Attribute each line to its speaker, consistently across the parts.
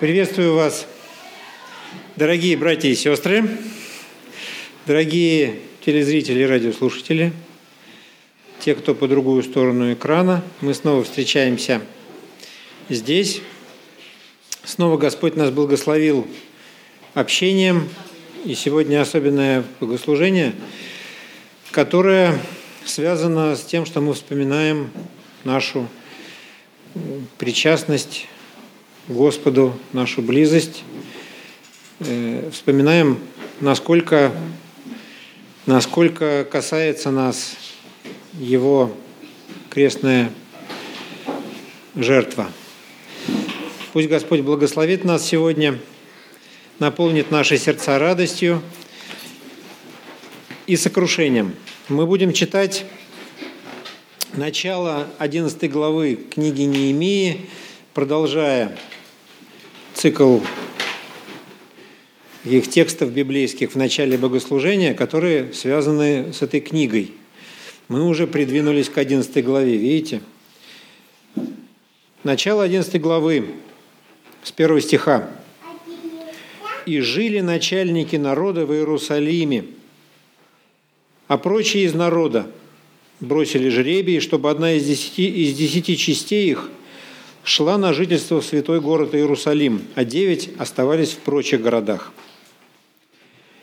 Speaker 1: Приветствую вас, дорогие братья и сестры, дорогие телезрители и радиослушатели, те, кто по другую сторону экрана. Мы снова встречаемся здесь. Снова Господь нас благословил общением, и сегодня особенное богослужение, которое связано с тем, что мы вспоминаем нашу причастность Господу, нашу близость. Э, вспоминаем, насколько, насколько касается нас Его крестная жертва. Пусть Господь благословит нас сегодня, наполнит наши сердца радостью и сокрушением. Мы будем читать начало 11 главы книги Неемии, продолжая цикл их текстов библейских в начале богослужения, которые связаны с этой книгой. Мы уже придвинулись к 11 главе, видите? Начало 11 главы, с первого стиха. «И жили начальники народа в Иерусалиме, а прочие из народа бросили жребий, чтобы одна из десяти, из десяти частей их – шла на жительство в святой город Иерусалим, а девять оставались в прочих городах.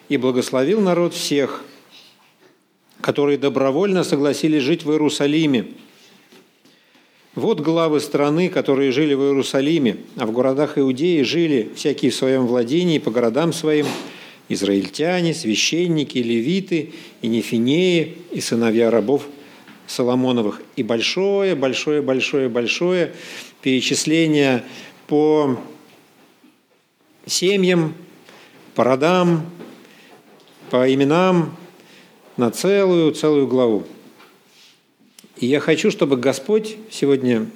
Speaker 1: И благословил народ всех, которые добровольно согласились жить в Иерусалиме. Вот главы страны, которые жили в Иерусалиме, а в городах Иудеи жили всякие в своем владении по городам своим, израильтяне, священники, левиты, и нефинеи, и сыновья рабов Соломоновых. И большое, большое, большое, большое перечисления по семьям, по родам, по именам на целую, целую главу. И я хочу, чтобы Господь сегодня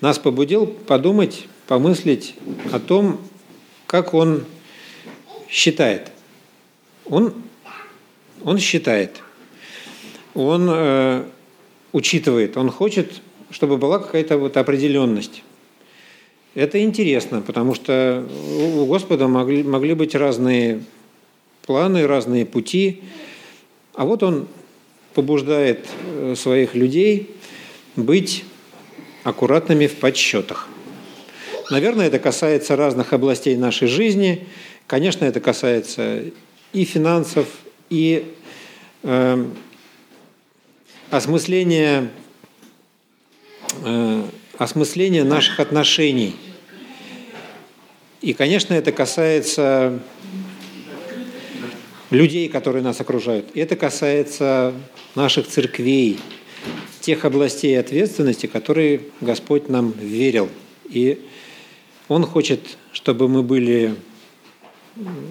Speaker 1: нас побудил подумать, помыслить о том, как Он считает. Он, он считает, он э, учитывает, он хочет чтобы была какая-то вот определенность. Это интересно, потому что у Господа могли, могли быть разные планы, разные пути, а вот Он побуждает э, своих людей быть аккуратными в подсчетах. Наверное, это касается разных областей нашей жизни. Конечно, это касается и финансов, и э, осмысления осмысление наших отношений. И, конечно, это касается людей, которые нас окружают. Это касается наших церквей, тех областей ответственности, которые Господь нам верил. И Он хочет, чтобы мы были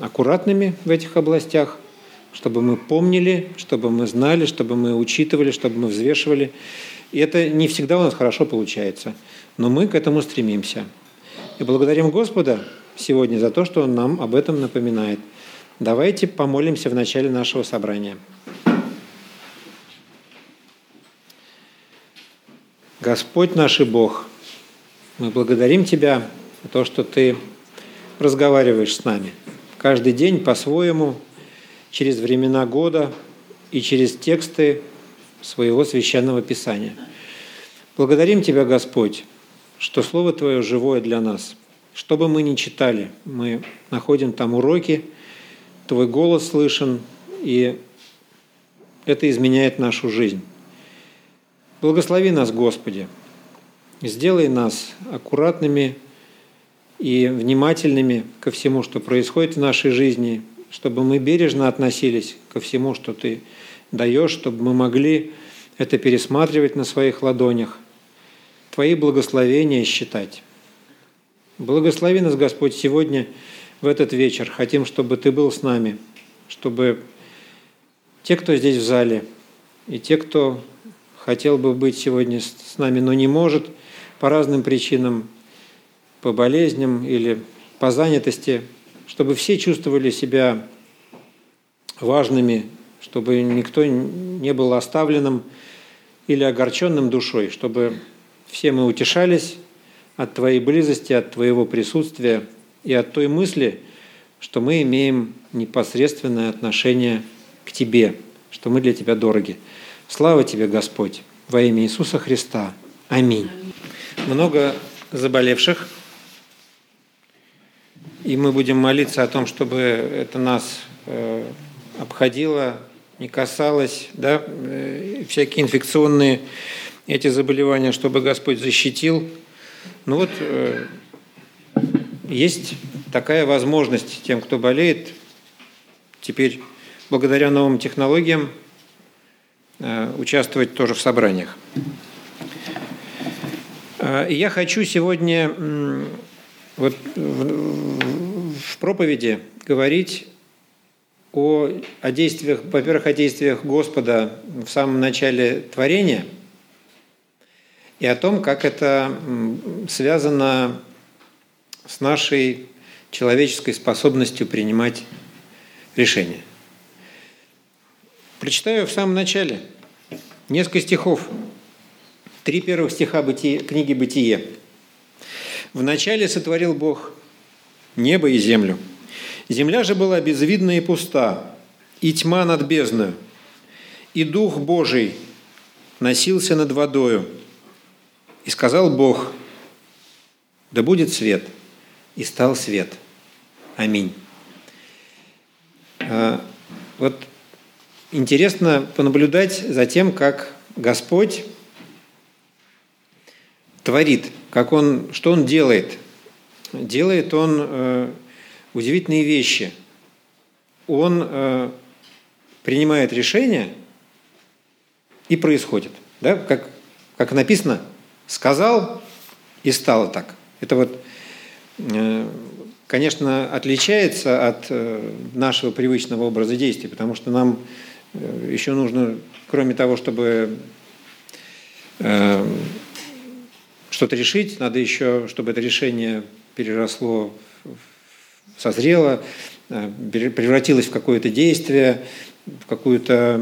Speaker 1: аккуратными в этих областях, чтобы мы помнили, чтобы мы знали, чтобы мы учитывали, чтобы мы взвешивали. И это не всегда у нас хорошо получается, но мы к этому стремимся. И благодарим Господа сегодня за то, что Он нам об этом напоминает. Давайте помолимся в начале нашего собрания. Господь наш и Бог, мы благодарим Тебя за то, что Ты разговариваешь с нами каждый день по-своему, через времена года и через тексты своего священного писания. Благодарим Тебя, Господь, что Слово Твое живое для нас. Что бы мы ни читали, мы находим там уроки, Твой голос слышен, и это изменяет нашу жизнь. Благослови нас, Господи, сделай нас аккуратными и внимательными ко всему, что происходит в нашей жизни, чтобы мы бережно относились ко всему, что Ты даешь, чтобы мы могли это пересматривать на своих ладонях, Твои благословения считать. Благослови нас, Господь, сегодня в этот вечер. Хотим, чтобы Ты был с нами, чтобы те, кто здесь в зале, и те, кто хотел бы быть сегодня с нами, но не может по разным причинам, по болезням или по занятости, чтобы все чувствовали себя важными чтобы никто не был оставленным или огорченным душой, чтобы все мы утешались, от Твоей близости, от Твоего присутствия и от той мысли, что мы имеем непосредственное отношение к Тебе, что мы для Тебя дороги. Слава Тебе, Господь, во имя Иисуса Христа. Аминь. Много заболевших, и мы будем молиться о том, чтобы это нас э, обходило, не касалось, да, э, всякие инфекционные эти заболевания, чтобы Господь защитил. Ну вот э, есть такая возможность тем, кто болеет, теперь благодаря новым технологиям э, участвовать тоже в собраниях. Я хочу сегодня вот в проповеди говорить о, о действиях, во-первых, о действиях Господа в самом начале творения и о том, как это связано с нашей человеческой способностью принимать решения. Прочитаю в самом начале несколько стихов. Три первых стиха бытие, книги «Бытие». «В начале сотворил Бог небо и землю. Земля же была безвидна и пуста, и тьма над бездною. И Дух Божий носился над водою. И сказал Бог, да будет свет – и стал свет. Аминь. А, вот интересно понаблюдать за тем, как Господь творит, как он, что Он делает. Делает Он э, удивительные вещи. Он э, принимает решения, и происходит. Да? Как, как написано, сказал, и стало так. Это вот Э, конечно, отличается от э, нашего привычного образа действий, потому что нам э, еще нужно, кроме того, чтобы что-то решить, надо еще, чтобы это решение переросло, созрело, превратилось в какое-то действие, в какую-то...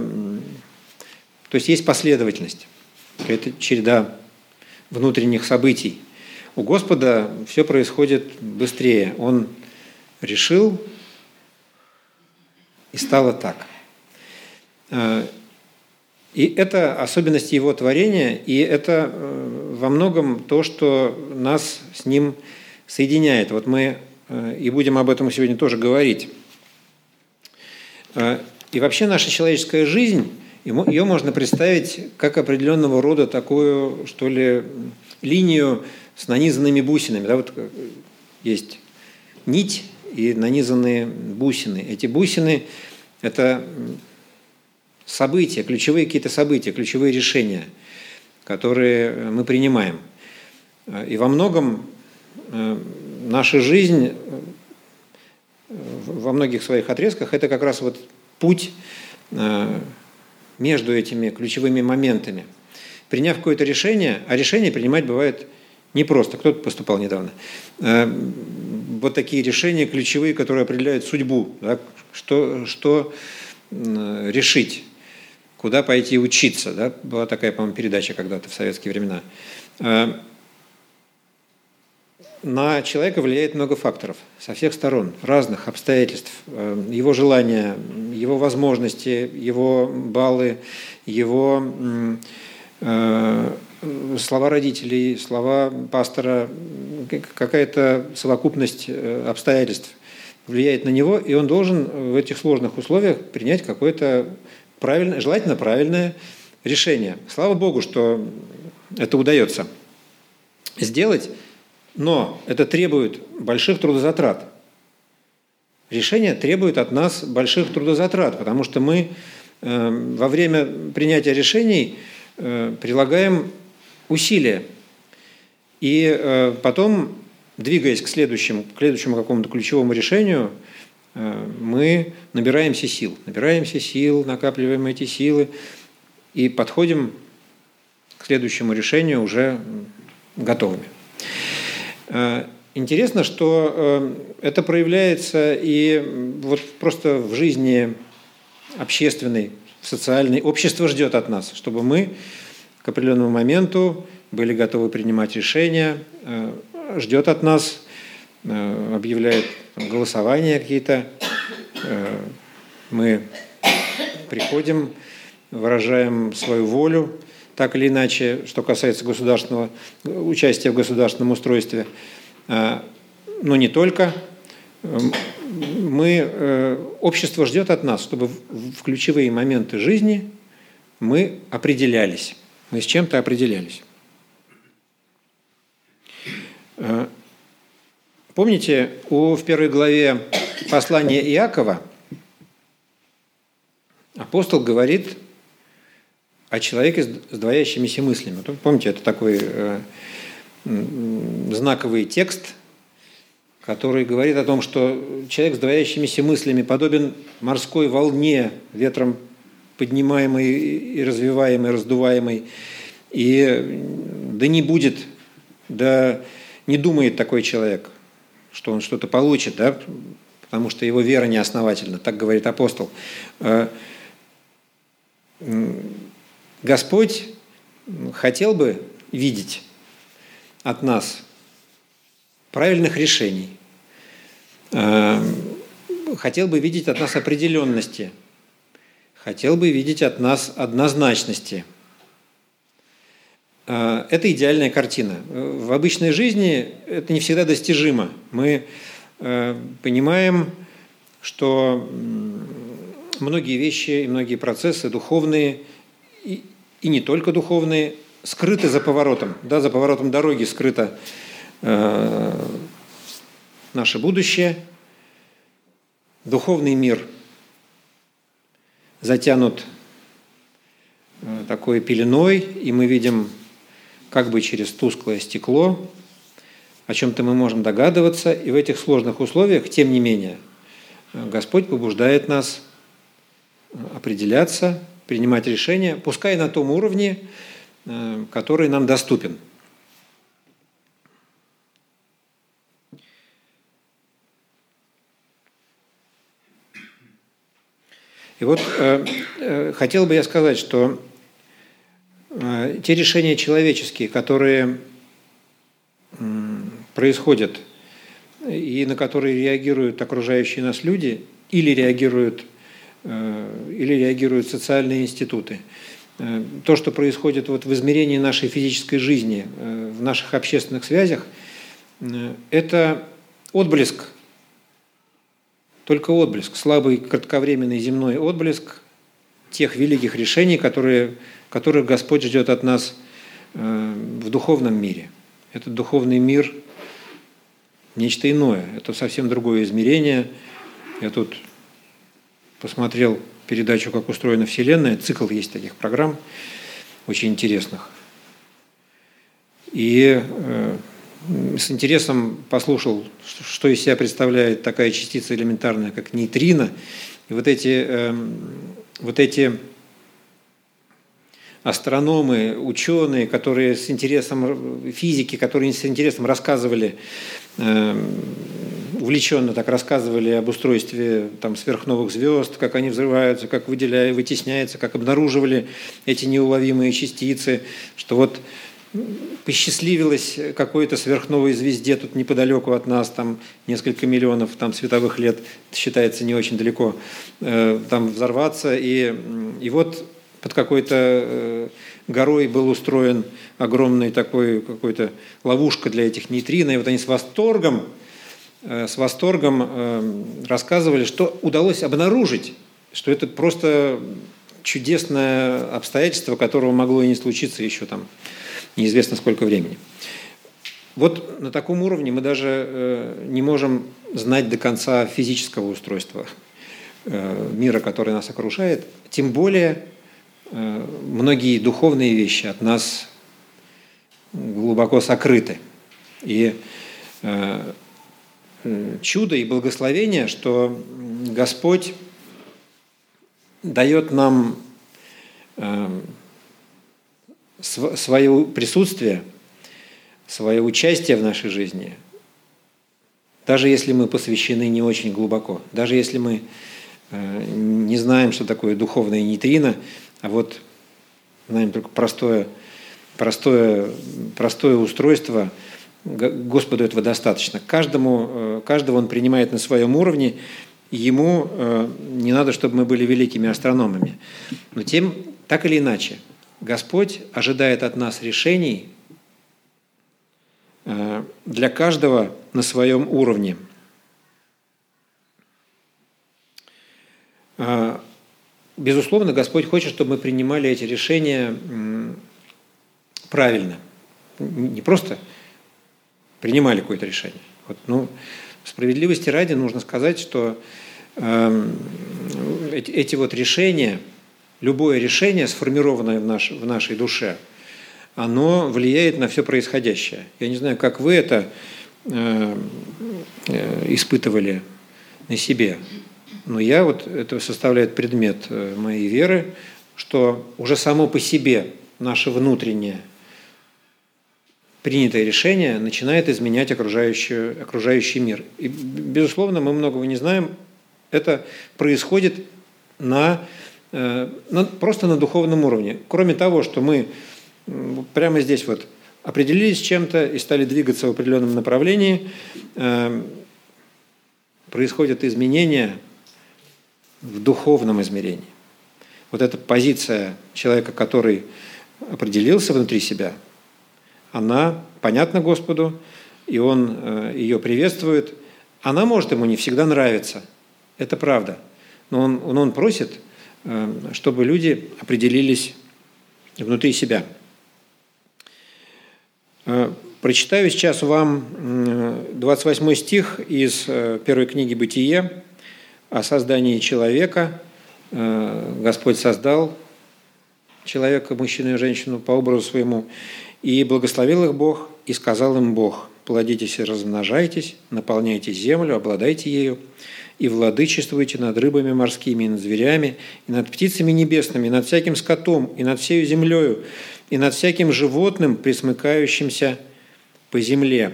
Speaker 1: То есть есть последовательность, это череда внутренних событий – у Господа все происходит быстрее. Он решил, и стало так. Э, и это особенность его творения, и это э, во многом то, что нас с ним соединяет. Вот мы э, и будем об этом сегодня тоже говорить. И вообще наша человеческая жизнь, ее можно представить как определенного рода такую, что ли, линию с нанизанными бусинами. Да, вот э, есть нить и нанизанные бусины. Эти бусины – это события, ключевые какие-то события, ключевые решения, которые мы принимаем. И во многом э, наша жизнь э, во многих своих отрезках – это как раз вот путь между этими ключевыми моментами. Приняв какое-то решение, а решение принимать бывает не просто. Кто-то поступал недавно. Э, вот такие решения ключевые, которые определяют судьбу. Да? Что, что решить, куда пойти учиться. Да? Была такая, по-моему, передача когда-то в советские времена. Э, на человека влияет много факторов со всех сторон, разных обстоятельств. Э, его желания, его возможности, его баллы, его слова родителей, слова пастора, какая-то совокупность э, обстоятельств влияет на него, и он должен в этих сложных условиях принять какое-то правильное, желательно правильное решение. Слава Богу, что это удается сделать, но это требует больших трудозатрат. Решение требует от нас больших трудозатрат, потому что мы э, во время принятия решений э, прилагаем усилия. И э, потом, двигаясь к следующему, к следующему какому-то ключевому решению, мы набираемся сил. Набираемся сил, накапливаем эти силы и подходим к следующему решению уже готовыми. Э, интересно, что это проявляется и вот просто в жизни общественной, социальной. Общество ждет от нас, чтобы мы к определенному моменту были готовы принимать решения, ждет от нас, объявляет голосования какие-то. Мы приходим, выражаем свою волю, так или иначе, что касается государственного участия в государственном устройстве. Но не только мы, э, общество ждет от нас, чтобы в ключевые моменты жизни мы определялись, мы с чем-то определялись. Э, помните, у, в первой главе послания Иакова апостол говорит о человеке с двоящимися мыслями. Помните, это такой э, знаковый текст – который говорит о том, что человек с двоящимися мыслями подобен морской волне, ветром поднимаемой и развиваемой, раздуваемой. И да не будет, да не думает такой человек, что он что-то получит, да, потому что его вера неосновательна, так говорит апостол. Э, Господь хотел бы видеть от нас правильных решений. Эм, хотел бы видеть от нас определенности, хотел бы видеть от нас однозначности. Э, это идеальная картина. В обычной жизни это не всегда достижимо. Мы э, понимаем, что многие вещи и многие процессы духовные и, и не только духовные скрыты за поворотом. Да, за поворотом дороги скрыто э, наше будущее, духовный мир затянут э, такой пеленой, и мы видим как бы через тусклое стекло, о чем-то мы можем догадываться, и в этих сложных условиях, тем не менее, Господь побуждает нас определяться, принимать решения, пускай на том уровне, э, который нам доступен – И вот э, э, хотел бы я сказать, что те решения человеческие, которые происходят и на которые реагируют окружающие нас люди, или реагируют, или реагируют социальные институты, э, то, что происходит вот в измерении нашей физической жизни, э, в наших общественных связях, э, это отблеск только отблеск, слабый кратковременный земной отблеск тех великих решений, которые, которых Господь ждет от нас э, в духовном мире. Этот духовный мир – нечто иное, это совсем другое измерение. Я тут посмотрел передачу «Как устроена Вселенная», цикл есть таких программ, очень интересных. И э, с интересом послушал, что из себя представляет такая частица элементарная, как нейтрино. И вот эти, эм, вот эти астрономы, ученые, которые с интересом физики, которые с интересом рассказывали, эм, увлеченно так рассказывали об устройстве там, сверхновых звезд, как они взрываются, как выделяют, вытесняются, как обнаруживали эти неуловимые частицы, что вот посчастливилось какой-то сверхновой звезде тут неподалеку от нас, там несколько миллионов там, световых лет, считается не очень далеко, э, там взорваться. И, и вот под какой-то э, горой был устроен огромный такой какой-то ловушка для этих нейтрино. И вот они с восторгом, с восторгом рассказывали, что удалось обнаружить, что это просто чудесное обстоятельство, которого могло и не случиться еще там неизвестно сколько времени. Вот на таком уровне мы даже э, не можем знать до конца физического устройства э, мира, который нас окружает, тем более э, многие духовные вещи от нас глубоко сокрыты. И чудо и благословение, что Господь дает нам свое присутствие, свое участие в нашей жизни, даже если мы посвящены не очень глубоко, даже если мы э, не знаем, что такое духовное нейтрино, а вот знаем только простое простое, простое устройство. Господу этого достаточно. Каждому, э, каждого он принимает на своем уровне. Ему э, не надо, чтобы мы были великими астрономами. Но тем, так или иначе, Господь ожидает от нас решений э, для каждого на своем уровне. Безусловно, Господь хочет, чтобы мы принимали эти решения правильно. Не просто принимали какое-то решение. Вот, ну, справедливости ради нужно сказать, что э, эти, вот решения, любое решение, сформированное в, наш, в нашей душе, оно влияет на все происходящее. Я не знаю, как вы это э, э, испытывали на себе, но я вот это составляет предмет э, моей веры, что уже само по себе наше внутреннее принятое решение начинает изменять окружающий, окружающий мир. И, безусловно, мы многого не знаем. Это происходит на, э, на, просто на духовном уровне. Кроме того, что мы прямо здесь вот определились с чем-то и стали двигаться в определенном направлении, э, происходят изменения в духовном измерении. Вот эта позиция человека, который определился внутри себя – она понятна Господу, и Он э, ее приветствует. Она может ему не всегда нравиться, это правда. Но Он, он, просит, э, чтобы люди определились внутри себя. Э, прочитаю сейчас вам 28 стих из первой книги «Бытие» о создании человека. Господь создал человека, мужчину и женщину по образу своему. И благословил их Бог, и сказал им Бог, плодитесь и размножайтесь, наполняйте землю, обладайте ею, и владычествуйте над рыбами морскими, и над зверями, и над птицами небесными, и над всяким скотом, и над всею землею, и над всяким животным, присмыкающимся по земле».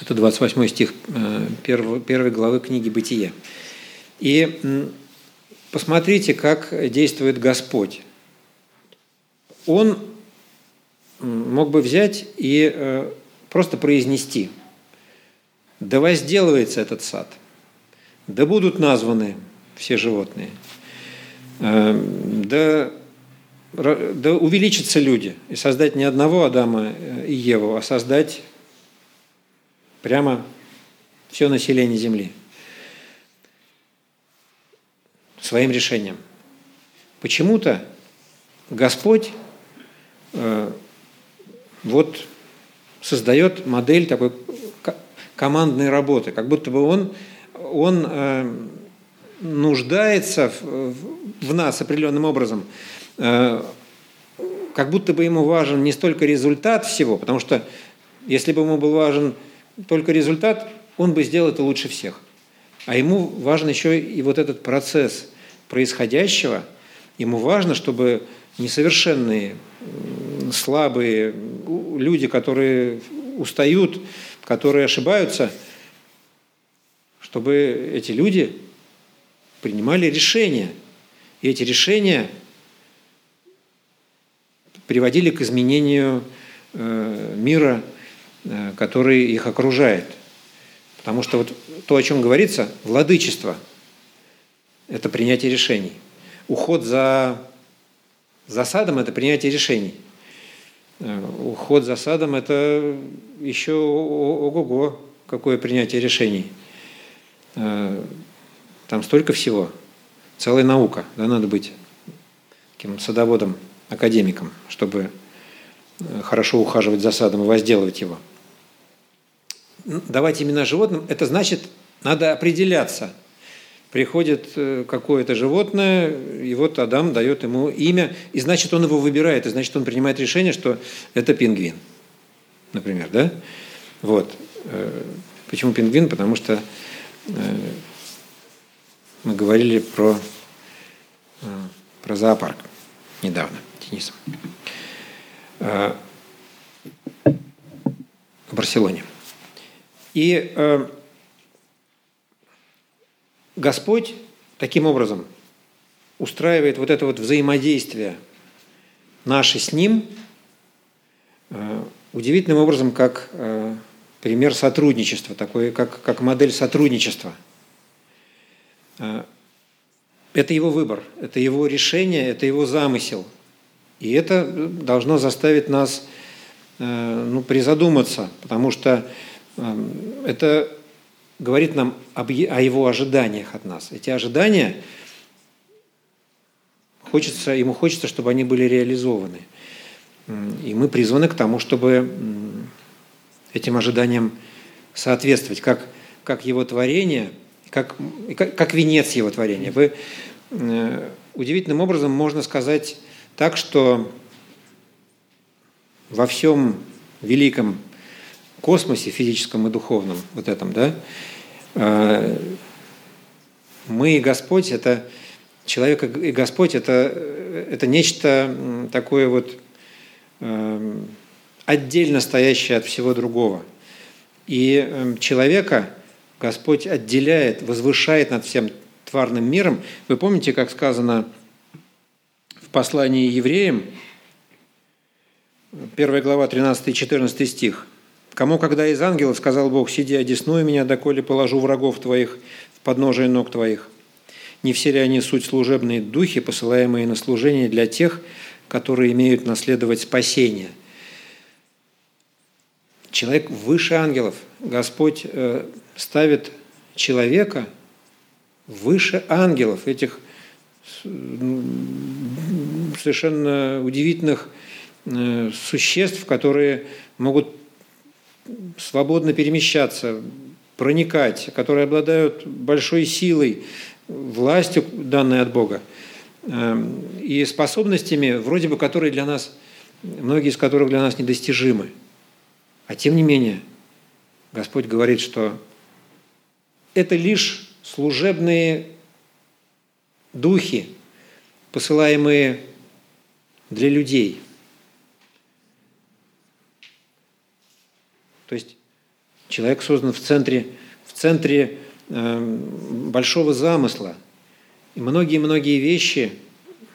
Speaker 1: Это 28 стих 1 э, главы книги «Бытие». И посмотрите, как действует Господь. Он мог бы взять и э, просто произнести. «Да возделывается этот сад, да будут названы все животные, э, да, да увеличатся люди, и создать не одного Адама и Еву, а создать прямо все население Земли своим решением. Почему-то Господь э, вот создает модель такой командной работы, как будто бы он, он э, нуждается в, в нас определенным образом, э, как будто бы ему важен не столько результат всего, потому что если бы ему был важен только результат, он бы сделал это лучше всех. А ему важен еще и вот этот процесс происходящего. Ему важно, чтобы несовершенные, слабые люди, которые устают, которые ошибаются, чтобы эти люди принимали решения. И эти решения приводили к изменению э, мира, э, который их окружает. Потому что вот то, о чем говорится, владычество – это принятие решений. Уход за засадом – это принятие решений. Э, уход за садом – это еще ого-го, какое принятие решений. Э, там столько всего, целая наука, да, надо быть таким садоводом, академиком, чтобы э, хорошо ухаживать за садом и возделывать его. Давать имена животным – это значит, надо определяться – приходит э, какое-то животное, и вот Адам дает ему имя, и значит, он его выбирает, и значит, он принимает решение, что это пингвин, например, да? Вот. Э, почему пингвин? Потому что э, мы говорили про, про зоопарк недавно, Денисом. В Барселоне. И Господь таким образом устраивает вот это вот взаимодействие наше с Ним, удивительным образом как пример сотрудничества, такой, как, как модель сотрудничества. Это его выбор, это его решение, это его замысел. И это должно заставить нас ну, призадуматься, потому что это говорит нам об, о его ожиданиях от нас. Эти ожидания, хочется, ему хочется, чтобы они были реализованы. И мы призваны к тому, чтобы этим ожиданиям соответствовать, как, как его творение, как, как, как венец его творения. Вы, э, удивительным образом можно сказать так, что во всем великом космосе, физическом и духовном, вот этом, да, э, мы и Господь – это человек и Господь – это, это нечто такое вот э, отдельно стоящее от всего другого. И э, человека Господь отделяет, возвышает над всем тварным миром. Вы помните, как сказано в послании евреям, 1 глава, 13 и 14 стих – Кому, когда из ангелов, сказал Бог, сиди, одесную меня, доколе положу врагов твоих в подножие ног твоих. Не все ли они суть служебные духи, посылаемые на служение для тех, которые имеют наследовать спасение? Человек выше ангелов. Господь э, ставит человека выше ангелов, этих совершенно удивительных э, существ, которые могут свободно перемещаться, проникать, которые обладают большой силой, властью, данной от Бога, эм, и способностями, вроде бы, которые для нас, многие из которых для нас недостижимы. А тем не менее, Господь говорит, что это лишь служебные духи, посылаемые для людей – То есть человек создан в центре, в центре э, большого замысла. И многие-многие вещи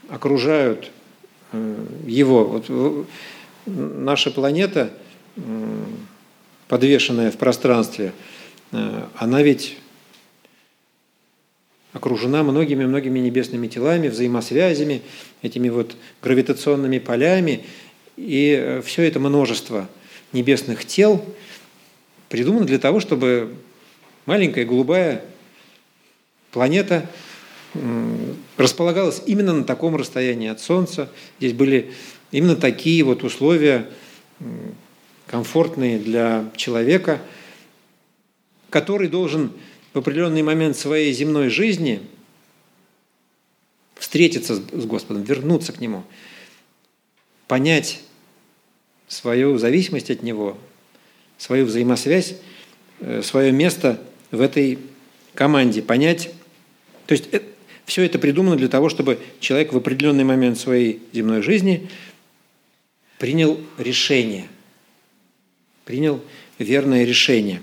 Speaker 1: окружают э, его. Вот наша планета, э, подвешенная в пространстве, э, она ведь окружена многими-многими небесными телами, взаимосвязями, этими вот гравитационными полями. И э, все это множество – небесных тел придумано для того, чтобы маленькая голубая планета располагалась именно на таком расстоянии от Солнца. Здесь были именно такие вот условия комфортные для человека, который должен в определенный момент своей земной жизни встретиться с Господом, вернуться к Нему, понять свою зависимость от Него, свою взаимосвязь, э, свое место в этой команде, понять. То есть это, все это придумано для того, чтобы человек в определенный момент своей земной жизни принял решение, принял верное решение.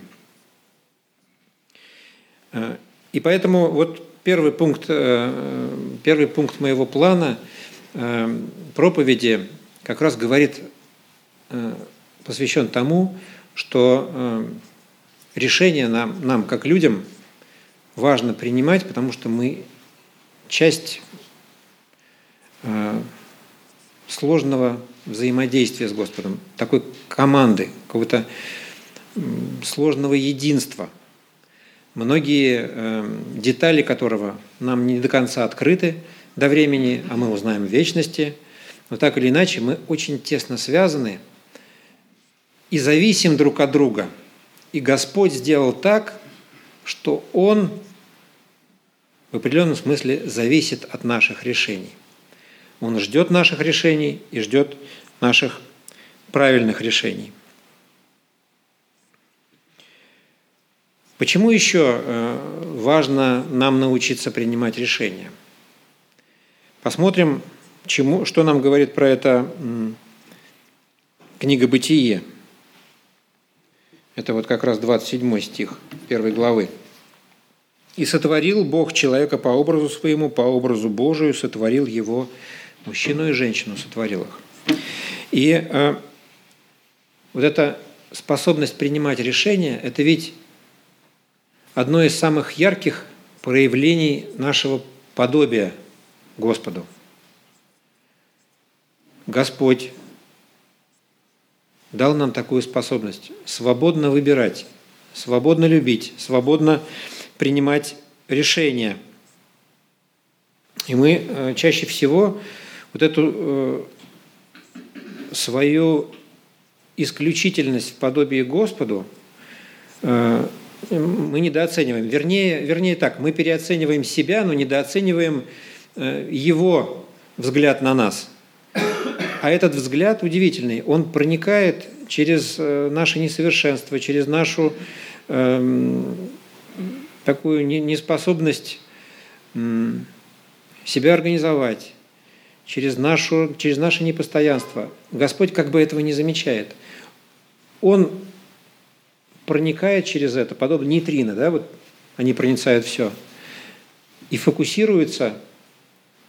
Speaker 1: Э, и поэтому вот первый пункт, э, первый пункт моего плана проповеди как раз говорит посвящен тому, что э, решения нам, нам, как людям, важно принимать, потому что мы часть э, сложного взаимодействия с Господом, такой команды, какого-то сложного единства, многие детали которого нам не до конца открыты до времени, а мы узнаем в вечности. Но так или иначе мы очень тесно связаны – и зависим друг от друга. И Господь сделал так, что Он в определенном смысле зависит от наших решений. Он ждет наших решений и ждет наших правильных решений. Почему еще э, важно нам научиться принимать решения? Посмотрим, чему, что нам говорит про это книга «Бытие». Это вот как раз 27 стих первой главы. «И сотворил Бог человека по образу своему, по образу Божию сотворил его, мужчину и женщину сотворил их». И э, вот эта способность принимать решения – это ведь одно из самых ярких проявлений нашего подобия Господу. Господь дал нам такую способность свободно выбирать, свободно любить, свободно принимать решения. И мы э, чаще всего вот эту э, свою исключительность в подобии Господу э, мы недооцениваем. Вернее, вернее так, мы переоцениваем себя, но недооцениваем Его взгляд на нас – а этот взгляд удивительный, он проникает через э, наше несовершенство, через нашу эм, такую неспособность себя организовать, через, нашу, через наше непостоянство. Господь как бы этого не замечает. Он проникает через это, подобно нейтрино, да, вот они проницают все, и фокусируется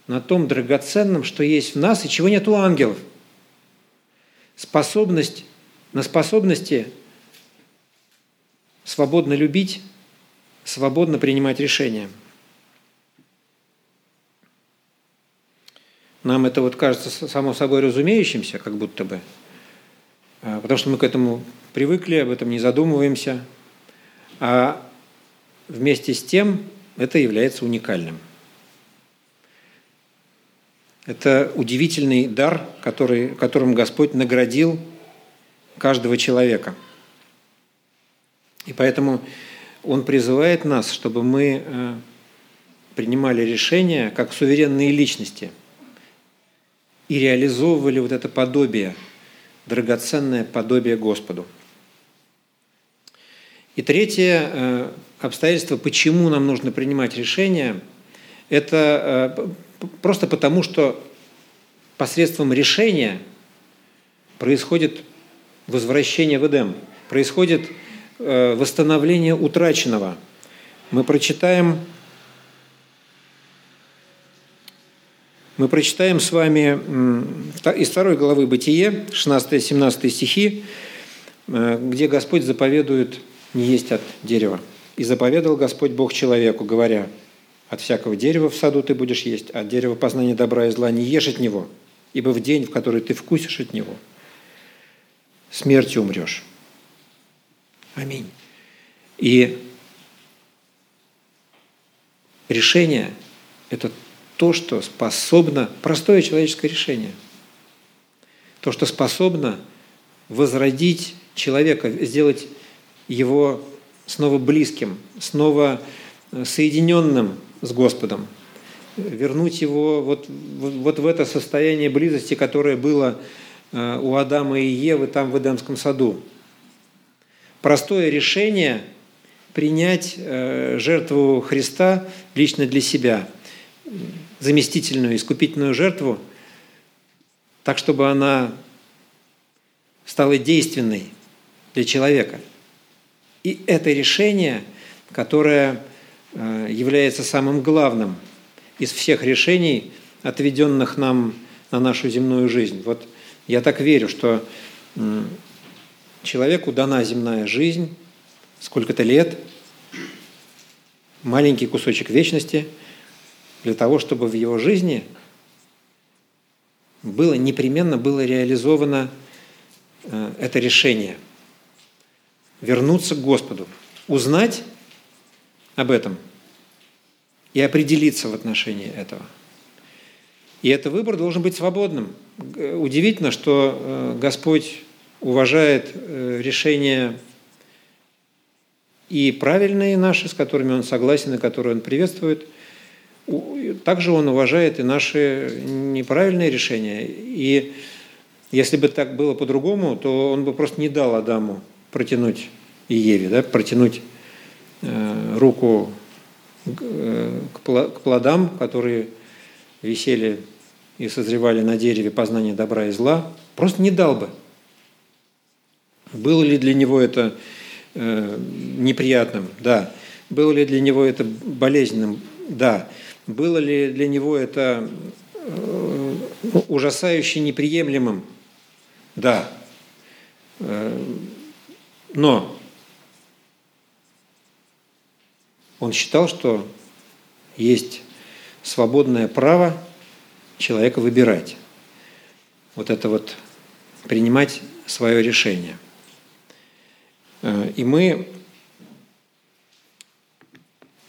Speaker 1: на том драгоценном, что есть в нас и чего нет у ангелов. Способность, на способности свободно любить, свободно принимать решения. Нам это вот кажется само собой разумеющимся, как будто бы, а, потому что мы к этому привыкли, об этом не задумываемся, а вместе с тем это является уникальным. Это удивительный дар, который, которым Господь наградил каждого человека. И поэтому Он призывает нас, чтобы мы э, принимали решения как суверенные личности и реализовывали вот это подобие, драгоценное подобие Господу. И третье э, обстоятельство, почему нам нужно принимать решения, это э, Просто потому, что посредством решения происходит возвращение в Эдем, происходит э, восстановление утраченного. Мы прочитаем, мы прочитаем с вами из второй главы Бытие, 16-17 стихи, э, где Господь заповедует не есть от дерева. «И заповедал Господь Бог человеку, говоря, от всякого дерева в саду ты будешь есть, а от дерева познания добра и зла не ешь от него, ибо в день, в который ты вкусишь от него, смертью умрешь. Аминь. И решение – это то, что способно, простое человеческое решение, то, что способно возродить человека, сделать его снова близким, снова соединенным с Господом, вернуть его вот, вот в это состояние близости, которое было э, у Адама и Евы там в Эдемском саду. Простое решение принять э, жертву Христа лично для себя, заместительную, искупительную жертву, так, чтобы она стала действенной для человека. И это решение, которое является самым главным из всех решений, отведенных нам на нашу земную жизнь. Вот я так верю, что человеку дана земная жизнь, сколько-то лет, маленький кусочек вечности, для того, чтобы в его жизни было непременно было реализовано э, это решение. Вернуться к Господу, узнать об этом и определиться в отношении этого. И этот выбор должен быть свободным. Удивительно, что э, Господь уважает э, решения и правильные наши, с которыми Он согласен и которые Он приветствует. Также Он уважает и наши неправильные решения. И если бы так было по-другому, то Он бы просто не дал Адаму протянуть и Еве, да, протянуть руку э, к плодам, которые висели и созревали на дереве познания добра и зла, просто не дал бы. Было ли для него это э, неприятным? Да. Было ли для него это болезненным? Да. Было ли для него это ужасающе неприемлемым? Да. Но он считал, что есть свободное право человека выбирать. Вот это вот принимать свое решение. И мы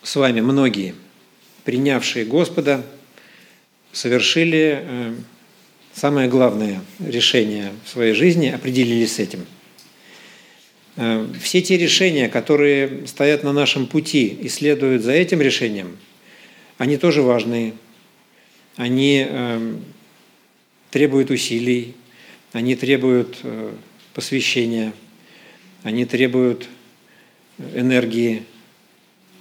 Speaker 1: с вами, многие, принявшие Господа, совершили э, самое главное решение в своей жизни, определились с этим. Э, все те решения, которые стоят на нашем пути и следуют за этим решением, они тоже важные. Они э, требуют усилий, они требуют посвящения, они требуют энергии,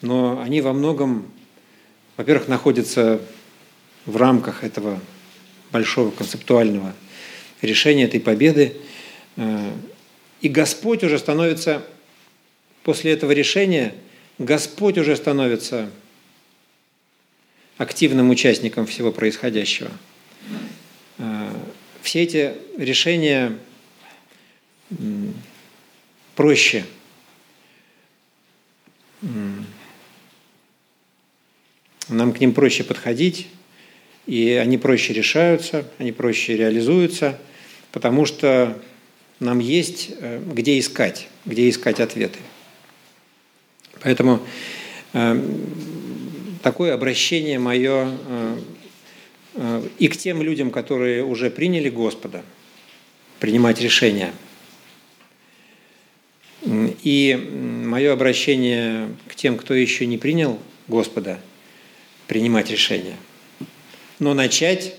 Speaker 1: но они во многом, во-первых, находятся в рамках этого большого концептуального решения этой победы. Э, и Господь уже становится, после этого решения, Господь уже становится активным участником всего происходящего. Э, все эти решения проще нам к ним проще подходить, и они проще решаются, они проще реализуются, потому что нам есть э, где искать, где искать ответы. Поэтому э, такое обращение мое э, и к тем людям, которые уже приняли Господа, принимать решения. И мое обращение к тем, кто еще не принял Господа – принимать решения. Но начать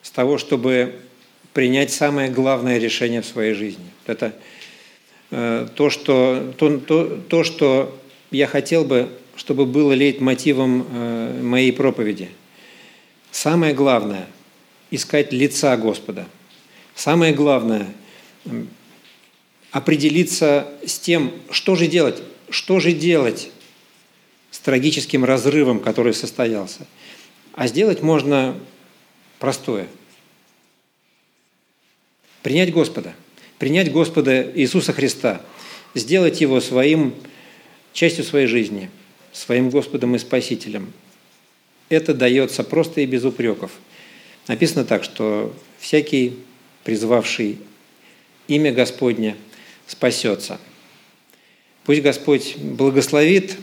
Speaker 1: с того, чтобы принять самое главное решение в своей жизни. Это э, то, что, то, то, то, что я хотел бы, чтобы было лейтмотивом э, моей проповеди. Самое главное – искать лица Господа. Самое главное – определиться с тем, что же делать, что же делать с трагическим разрывом, который состоялся. А сделать можно простое. Принять Господа. Принять Господа Иисуса Христа. Сделать Его своим, частью своей жизни, своим Господом и Спасителем. Это дается просто и без упреков. Написано так, что всякий, призвавший имя Господне, спасется. Пусть Господь благословит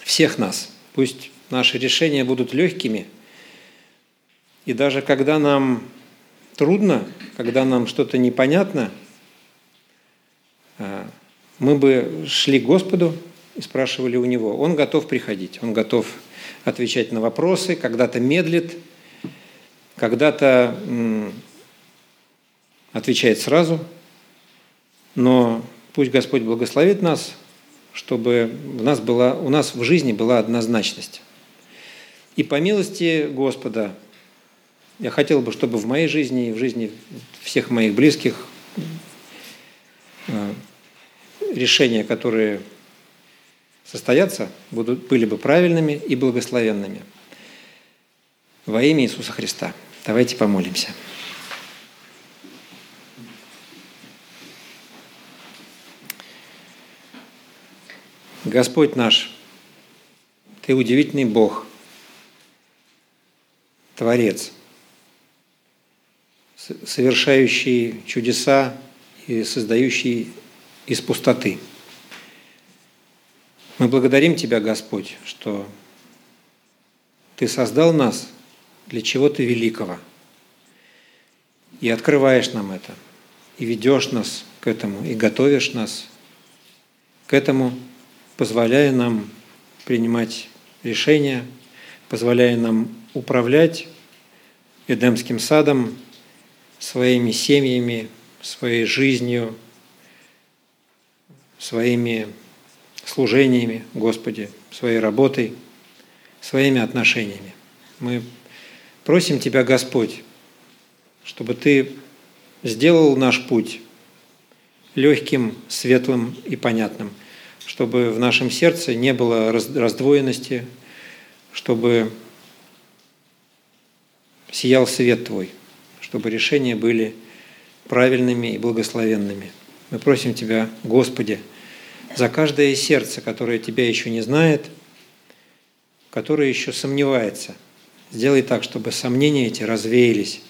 Speaker 1: всех нас. Пусть наши решения будут легкими. И даже когда нам трудно, когда нам что-то непонятно, а, мы бы шли к Господу и спрашивали у Него. Он готов приходить, Он готов отвечать на вопросы, когда-то медлит, когда-то отвечает сразу, но пусть Господь благословит нас – чтобы у нас, была, у нас в жизни была однозначность. И по милости Господа я хотел бы, чтобы в моей жизни и в жизни всех моих близких э, решения, которые состоятся, будут, были бы правильными и благословенными. Во имя Иисуса Христа. Давайте помолимся. Господь наш, Ты удивительный Бог, Творец, совершающий чудеса и создающий из пустоты. Мы благодарим Тебя, Господь, что Ты создал нас для чего-то великого и открываешь нам это, и ведешь нас к этому, и готовишь нас к этому – позволяя нам принимать решения, позволяя нам управлять Эдемским садом, своими семьями, своей жизнью, своими служениями, Господи, своей работой, своими отношениями. Мы просим Тебя, Господь, чтобы Ты сделал наш путь легким, светлым и понятным – чтобы в нашем сердце не было раздвоенности, чтобы сиял свет Твой, чтобы решения были правильными и благословенными. Мы просим Тебя, Господи, за каждое сердце, которое Тебя еще не знает, которое еще сомневается. Сделай так, чтобы сомнения эти развеялись,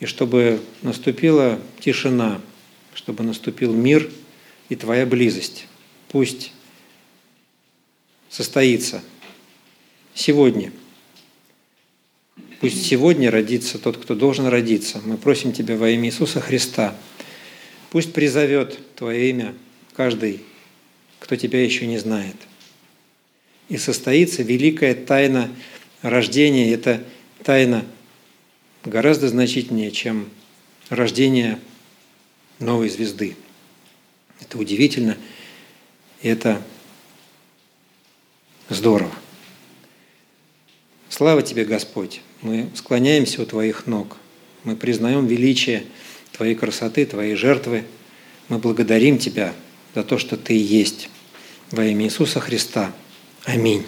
Speaker 1: и чтобы наступила тишина, чтобы наступил мир и Твоя близость. Пусть состоится сегодня. Пусть сегодня родится тот, кто должен родиться. Мы просим Тебя во имя Иисуса Христа. Пусть призовет Твое имя каждый, кто Тебя еще не знает. И состоится великая тайна рождения. Это тайна гораздо значительнее, чем рождение новой звезды. Это удивительно, и это здорово. Слава Тебе, Господь! Мы склоняемся у Твоих ног. Мы признаем величие Твоей красоты, Твоей жертвы. Мы благодарим Тебя за то, что Ты есть. Во имя Иисуса Христа. Аминь.